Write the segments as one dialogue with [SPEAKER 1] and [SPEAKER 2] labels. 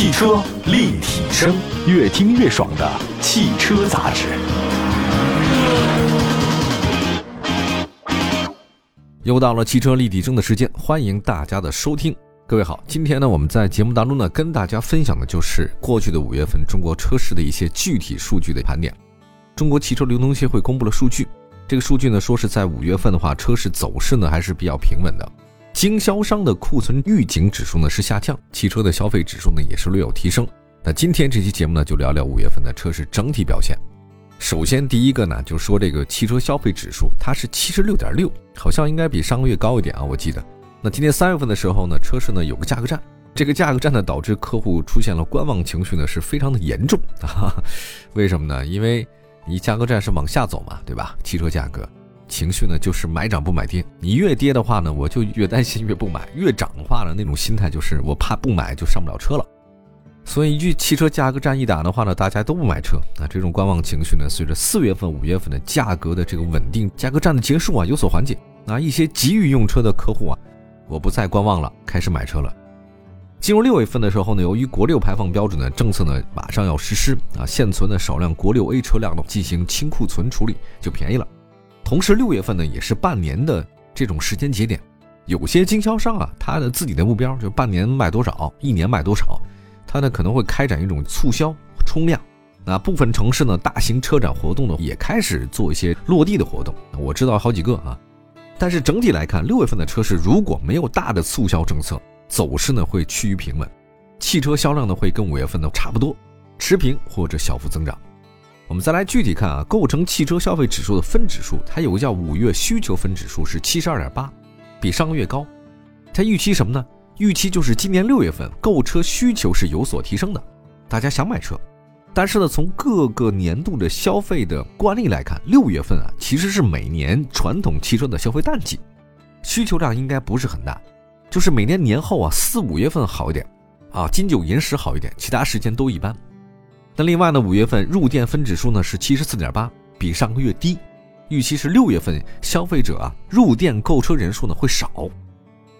[SPEAKER 1] 汽车立体声，越听越爽的汽车杂志。
[SPEAKER 2] 又到了汽车立体声的时间，欢迎大家的收听。各位好，今天呢，我们在节目当中呢，跟大家分享的就是过去的五月份中国车市的一些具体数据的盘点。中国汽车流通协会公布了数据，这个数据呢，说是在五月份的话，车市走势呢还是比较平稳的。经销商的库存预警指数呢是下降，汽车的消费指数呢也是略有提升。那今天这期节目呢就聊聊五月份的车市整体表现。首先第一个呢就说这个汽车消费指数它是七十六点六，好像应该比上个月高一点啊，我记得。那今年三月份的时候呢，车市呢有个价格战，这个价格战呢导致客户出现了观望情绪呢是非常的严重啊。为什么呢？因为你价格战是往下走嘛，对吧？汽车价格。情绪呢，就是买涨不买跌。你越跌的话呢，我就越担心，越不买；越涨的话呢，那种心态就是我怕不买就上不了车了。所以一句汽车价格战一打的话呢，大家都不买车。那这种观望情绪呢，随着四月份、五月份的价格的这个稳定，价格战的结束啊，有所缓解。那一些急于用车的客户啊，我不再观望了，开始买车了。进入六月份的时候呢，由于国六排放标准的政策呢马上要实施啊，现存的少量国六 A 车辆呢进行清库存处理就便宜了。同时，六月份呢也是半年的这种时间节点，有些经销商啊，他的自己的目标就半年卖多少，一年卖多少，他呢可能会开展一种促销冲量。那部分城市呢，大型车展活动呢也开始做一些落地的活动，我知道好几个啊。但是整体来看，六月份的车市如果没有大的促销政策，走势呢会趋于平稳，汽车销量呢会跟五月份呢差不多，持平或者小幅增长。我们再来具体看啊，构成汽车消费指数的分指数，它有个叫五月需求分指数是七十二点八，比上个月高。它预期什么呢？预期就是今年六月份购车需求是有所提升的，大家想买车。但是呢，从各个年度的消费的惯例来看，六月份啊其实是每年传统汽车的消费淡季，需求量应该不是很大。就是每年年后啊四五月份好一点，啊金九银十好一点，其他时间都一般。那另外呢，五月份入店分指数呢是七十四点八，比上个月低。预期是六月份消费者啊入店购车人数呢会少。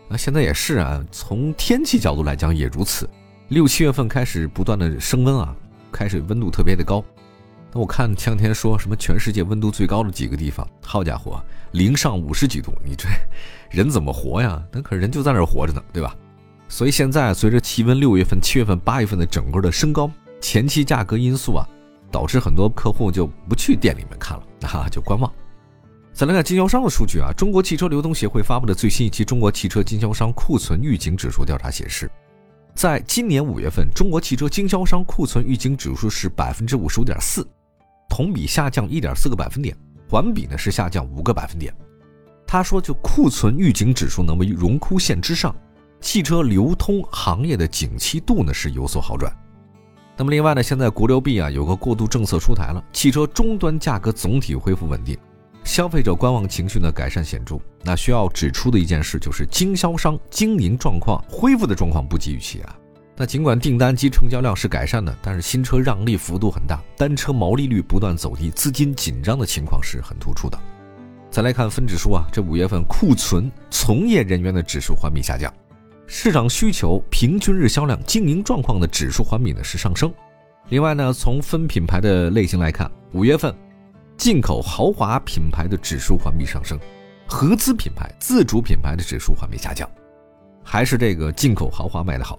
[SPEAKER 2] 那现在也是啊，从天气角度来讲也如此。六七月份开始不断的升温啊，开始温度特别的高。那我看前天说什么全世界温度最高的几个地方，好家伙，零上五十几度，你这 人怎么活呀？那可是人就在那儿活着呢，对吧？所以现在随着气温六月份、七月份、八月份的整个的升高。前期价格因素啊，导致很多客户就不去店里面看了，啊，就观望。再来看经销商的数据啊，中国汽车流通协会发布的最新一期中国汽车经销商库存预警指数调查显示，在今年五月份，中国汽车经销商库存预警指数是百分之五十五点四，同比下降一点四个百分点，环比呢是下降五个百分点。他说，就库存预警指数呢为荣枯线之上，汽车流通行业的景气度呢是有所好转。那么另外呢，现在国六 B 啊有个过渡政策出台了，汽车终端价格总体恢复稳定，消费者观望情绪呢改善显著。那需要指出的一件事就是，经销商经营状况恢复的状况不及预期啊。那尽管订单及成交量是改善的，但是新车让利幅度很大，单车毛利率不断走低，资金紧张的情况是很突出的。再来看分指数啊，这五月份库存从业人员的指数环比下降。市场需求平均日销量经营状况的指数环比呢是上升。另外呢，从分品牌的类型来看，五月份进口豪华品牌的指数环比上升，合资品牌、自主品牌的指数环比下降，还是这个进口豪华卖的好。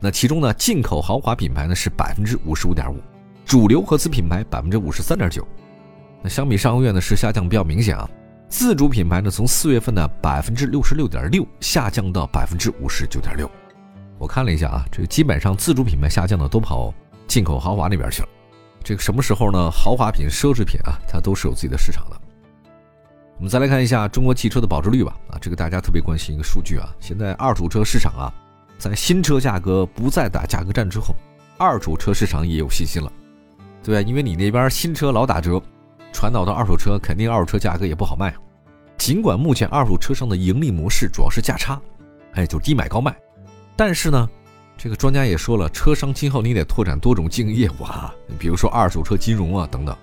[SPEAKER 2] 那其中呢，进口豪华品牌呢是百分之五十五点五，主流合资品牌百分之五十三点九。那相比上个月呢是下降比较明显啊。自主品牌呢，从四月份的百分之六十六点六下降到百分之五十九点六。我看了一下啊，这个基本上自主品牌下降的都跑进口豪华那边去了。这个什么时候呢？豪华品、奢侈品啊，它都是有自己的市场的。我们再来看一下中国汽车的保值率吧。啊，这个大家特别关心一个数据啊。现在二手车市场啊，在新车价格不再打价格战之后，二手车市场也有信心了，对？因为你那边新车老打折。传导到二手车，肯定二手车价格也不好卖。尽管目前二手车商的盈利模式主要是价差，哎，就低买高卖。但是呢，这个专家也说了，车商今后你得拓展多种经营业务啊，比如说二手车金融啊等等。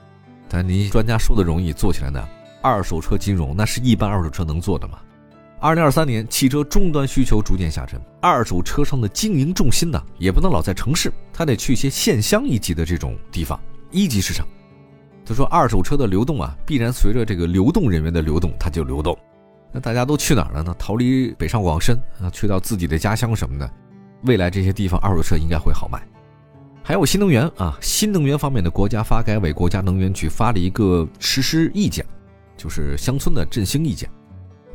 [SPEAKER 2] 但你专家说的容易，做起来呢，二手车金融那是一般二手车能做的吗？二零二三年，汽车终端需求逐渐下沉，二手车商的经营重心呢，也不能老在城市，他得去一些县乡一级的这种地方，一级市场。他说，二手车的流动啊，必然随着这个流动人员的流动，它就流动。那大家都去哪儿了呢？逃离北上广深啊，去到自己的家乡什么的。未来这些地方二手车应该会好卖。还有新能源啊，新能源方面的国家发改委、国家能源局发了一个实施意见，就是乡村的振兴意见。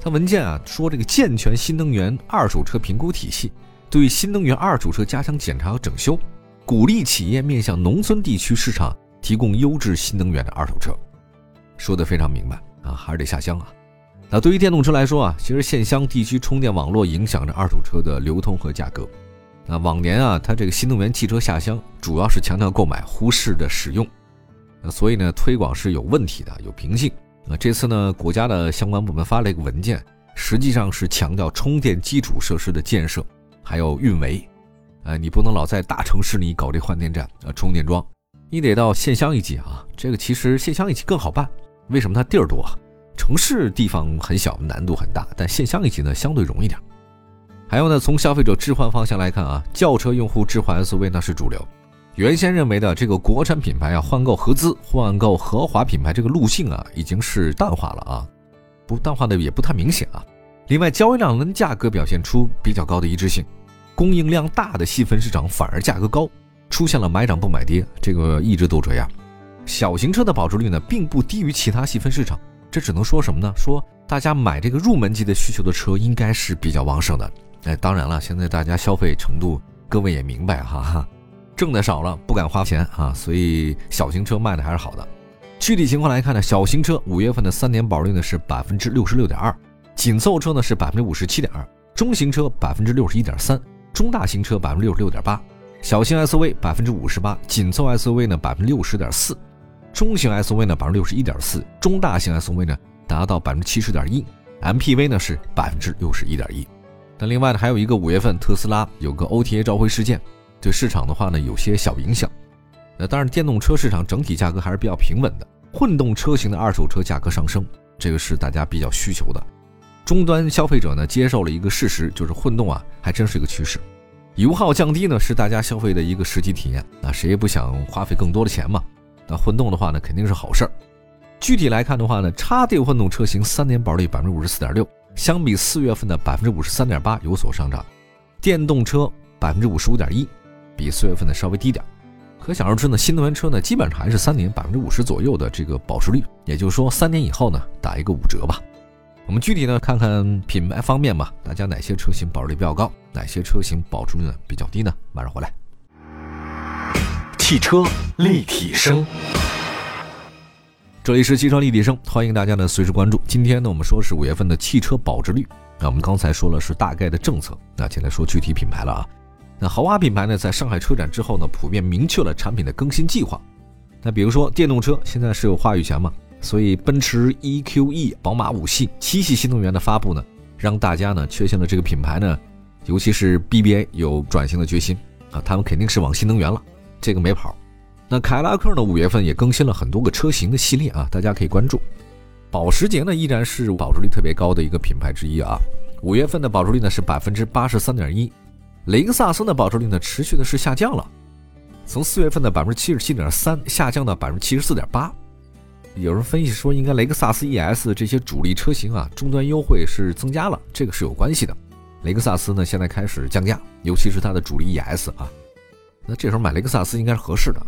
[SPEAKER 2] 它文件啊说，这个健全新能源二手车评估体系，对新能源二手车加强检查和整修，鼓励企业面向农村地区市场提供优质新能源的二手车。说的非常明白啊，还是得下乡啊。那对于电动车来说啊，其实县乡地区充电网络影响着二手车的流通和价格。那往年啊，它这个新能源汽车下乡主要是强调购买，忽视的使用。那所以呢，推广是有问题的，有瓶颈。那这次呢，国家的相关部门发了一个文件，实际上是强调充电基础设施的建设，还有运维。呃，你不能老在大城市里搞这换电站啊、充电桩，你得到县乡一级啊。这个其实县乡一级更好办，为什么它地儿多？城市地方很小，难度很大，但县乡一级呢相对容易点。还有呢，从消费者置换方向来看啊，轿车用户置换 SUV 那是主流。原先认为的这个国产品牌啊，换购合资、换购豪华品牌这个路径啊，已经是淡化了啊，不淡化的也不太明显啊。另外，交易量跟价格表现出比较高的一致性，供应量大的细分市场反而价格高，出现了买涨不买跌，这个一直都这样。小型车的保值率呢，并不低于其他细分市场，这只能说什么呢？说大家买这个入门级的需求的车应该是比较旺盛的。哎，当然了，现在大家消费程度，各位也明白哈哈。挣的少了，不敢花钱啊，所以小型车卖的还是好的。具体情况来看呢，小型车五月份的三年保值率呢是百分之六十六点二，紧凑车呢是百分之五十七点二，中型车百分之六十一点三，中大型车百分之六十六点八，小型 SUV 百分之五十八，紧凑 SUV 呢百分之六十点四，中型 SUV 呢百分之六十一点四，中大型 SUV 呢达到百分之七十点一，MPV 呢是百分之六十一点一。那另外呢还有一个五月份特斯拉有个 OTA 召回事件。对市场的话呢，有些小影响。那当然，电动车市场整体价格还是比较平稳的。混动车型的二手车价格上升，这个是大家比较需求的。终端消费者呢，接受了一个事实，就是混动啊，还真是一个趋势。油耗降低呢，是大家消费的一个实际体验。那谁也不想花费更多的钱嘛。那混动的话呢，肯定是好事儿。具体来看的话呢，插电混动车型三年保率百分之五十四点六，相比四月份的百分之五十三点八有所上涨。电动车百分之五十五点一。比四月份的稍微低点，可想而知呢，新能源车呢基本上还是三年百分之五十左右的这个保值率，也就是说三年以后呢打一个五折吧。我们具体呢看看品牌方面吧，大家哪些车型保值率比较高，哪些车型保值率呢比较低呢？马上回来。
[SPEAKER 1] 汽车立体声，
[SPEAKER 2] 这里是汽车立体声，欢迎大家呢随时关注。今天呢我们说是五月份的汽车保值率，那我们刚才说了是大概的政策，那现在说具体品牌了啊。那豪华品牌呢，在上海车展之后呢，普遍明确了产品的更新计划。那比如说电动车，现在是有话语权嘛，所以奔驰 EQE、宝马五系、七系新能源的发布呢，让大家呢确信了这个品牌呢，尤其是 BBA 有转型的决心啊，他们肯定是往新能源了，这个没跑。那凯迪拉克呢，五月份也更新了很多个车型的系列啊，大家可以关注。保时捷呢，依然是保值率特别高的一个品牌之一啊，五月份的保值率呢是百分之八十三点一。雷克萨斯的保值率呢，持续的是下降了，从四月份的百分之七十七点三下降到百分之七十四点八。有人分析说，应该雷克萨斯 ES 这些主力车型啊，终端优惠是增加了，这个是有关系的。雷克萨斯呢，现在开始降价，尤其是它的主力 ES 啊，那这时候买雷克萨斯应该是合适的。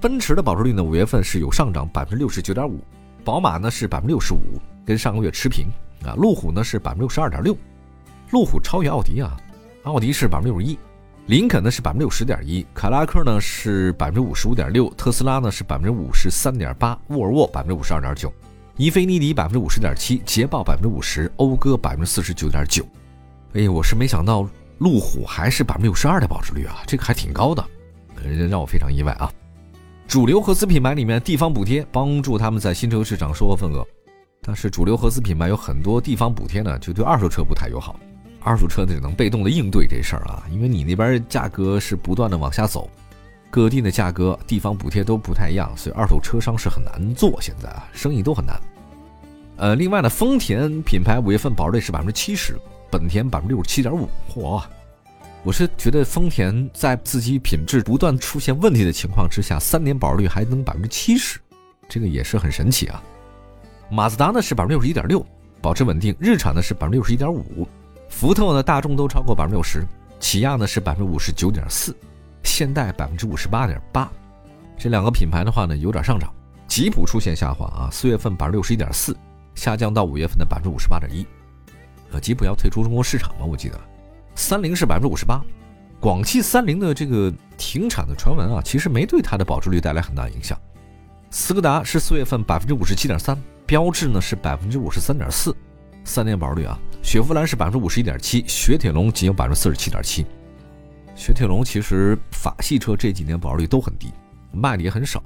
[SPEAKER 2] 奔驰的保值率呢，五月份是有上涨百分之六十九点五，宝马呢是百分之六十五，跟上个月持平啊。路虎呢是百分之六十二点六，路虎超越奥迪啊。奥迪是百分之六十一，林肯呢是百分之六十点一，凯拉克呢是百分之五十五点六，特斯拉呢是百分之五十三点八，沃尔沃百分之五十二点九，英菲尼迪百分之五十点七，捷豹百分之五十，讴歌百分之四十九点九。哎，我是没想到路虎还是百分之六十二的保值率啊，这个还挺高的，让我非常意外啊。主流合资品牌里面，地方补贴帮助他们在新车市场收获份额，但是主流合资品牌有很多地方补贴呢，就对二手车不太友好。二手车呢只能被动的应对这事儿啊，因为你那边价格是不断的往下走，各地的价格、地方补贴都不太一样，所以二手车商是很难做。现在啊，生意都很难。呃，另外呢，丰田品牌五月份保值率是百分之七十，本田百分之六十七点五。嚯！我是觉得丰田在自己品质不断出现问题的情况之下，三年保值率还能百分之七十，这个也是很神奇啊。马自达呢是百分之六十一点六，保持稳定；日产呢是百分之六十一点五，福特呢、大众都超过百分之六十，起亚呢是百分之五十九点四，现代百分之五十八点八。这两个品牌的话呢有点上涨，吉普出现下滑啊，四月份百分之六十一点四，下降到五月份的百分之五十八点一。呃，吉普要退出中国市场吗？我记得。三菱是百分之五十八，广汽三菱的这个停产的传闻啊，其实没对它的保值率带来很大影响。斯柯达是四月份百分之五十七点三。标致呢是百分之五十三点四，三年保值率啊。雪佛兰是百分之五十一点七，雪铁龙仅有百分之四十七点七。雪铁龙其实法系车这几年保值率都很低，卖的也很少。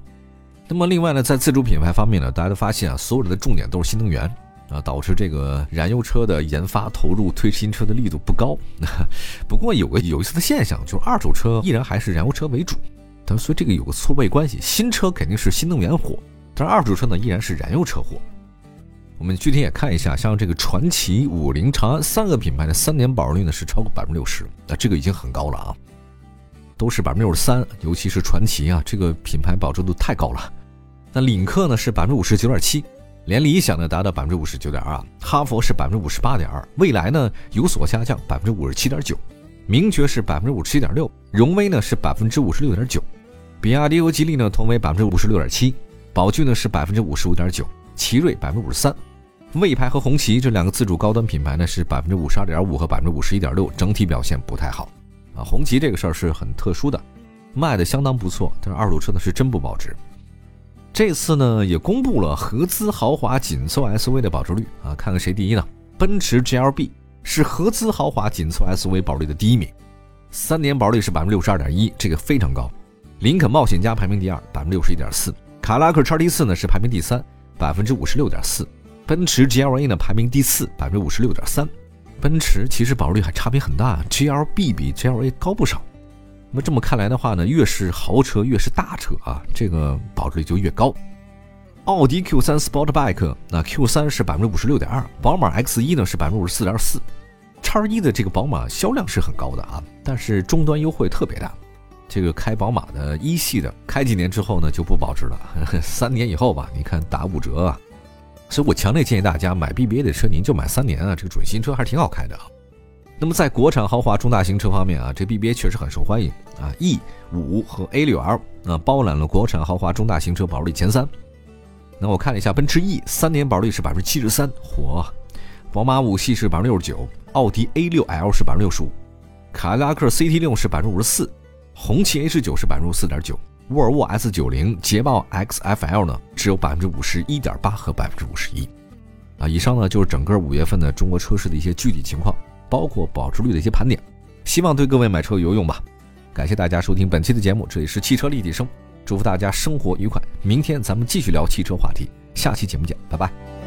[SPEAKER 2] 那么另外呢，在自主品牌方面呢，大家都发现啊，所有的重点都是新能源啊，导致这个燃油车的研发投入推新车的力度不高。不过有个有意思的现象，就是二手车依然还是燃油车为主，但所以这个有个错位关系，新车肯定是新能源火。但是二手车呢依然是燃油车火。我们具体也看一下，像这个传祺、五菱、长安三个品牌的三年保值率呢是超过百分之六十，那这个已经很高了啊，都是百分之六十三，尤其是传祺啊，这个品牌保值度太高了。那领克呢是百分之五十九点七，连理想呢达到百分之五十九点二，哈佛是百分之五十八点二，未来呢有所下降，百分之五十七点九，名爵是百分之五十七点六，荣威呢是百分之五十六点九，比亚迪和吉利呢同为百分之五十六点七。宝骏呢是百分之五十五点九，奇瑞百分之五十三，魏牌和红旗这两个自主高端品牌呢是百分之五十二点五和百分之五十一点六，整体表现不太好啊。红旗这个事儿是很特殊的，卖的相当不错，但是二手车呢是真不保值。这次呢也公布了合资豪华紧凑 SUV 的保值率啊，看看谁第一呢？奔驰 GLB 是合资豪华紧凑 SUV 保值率的第一名，三年保值率是百分之六十二点一，这个非常高。林肯冒险家排名第二，百分之六十一点四。卡拉克叉 T 四呢是排名第三，百分之五十六点四。奔驰 GLA 呢排名第四，百分之五十六点三。奔驰其实保值率还差别很大，GLB 比 GLA 高不少。那么这么看来的话呢，越是豪车越是大车啊，这个保值率就越高。奥迪 Q3 Sportback 那 Q3 是百分之五十六点二，宝马 X1 呢是百分之五十四点四。叉一的这个宝马销量是很高的啊，但是终端优惠特别大。这个开宝马的一系的，开几年之后呢就不保值了，三年以后吧，你看打五折啊。所以我强烈建议大家买 BBA 的车，您就买三年啊，这个准新车还是挺好开的啊。那么在国产豪华中大型车方面啊，这 BBA 确实很受欢迎啊，E 五和 A 六 L 啊包揽了国产豪华中大型车保值率前三。那我看了一下，奔驰 E 三年保值率是百分之七十三，嚯！宝马五系是百分之六十九，奥迪 A 六 L 是百分之六十五，凯迪拉克 CT 六是百分之五十四。红旗 H 九是百分之四点九，沃尔沃 S 九零、捷豹 XFL 呢只有百分之五十一点八和百分之五十一。啊，以上呢就是整个五月份的中国车市的一些具体情况，包括保值率的一些盘点，希望对各位买车有用吧。感谢大家收听本期的节目，这里是汽车立体声，祝福大家生活愉快。明天咱们继续聊汽车话题，下期节目见，拜拜。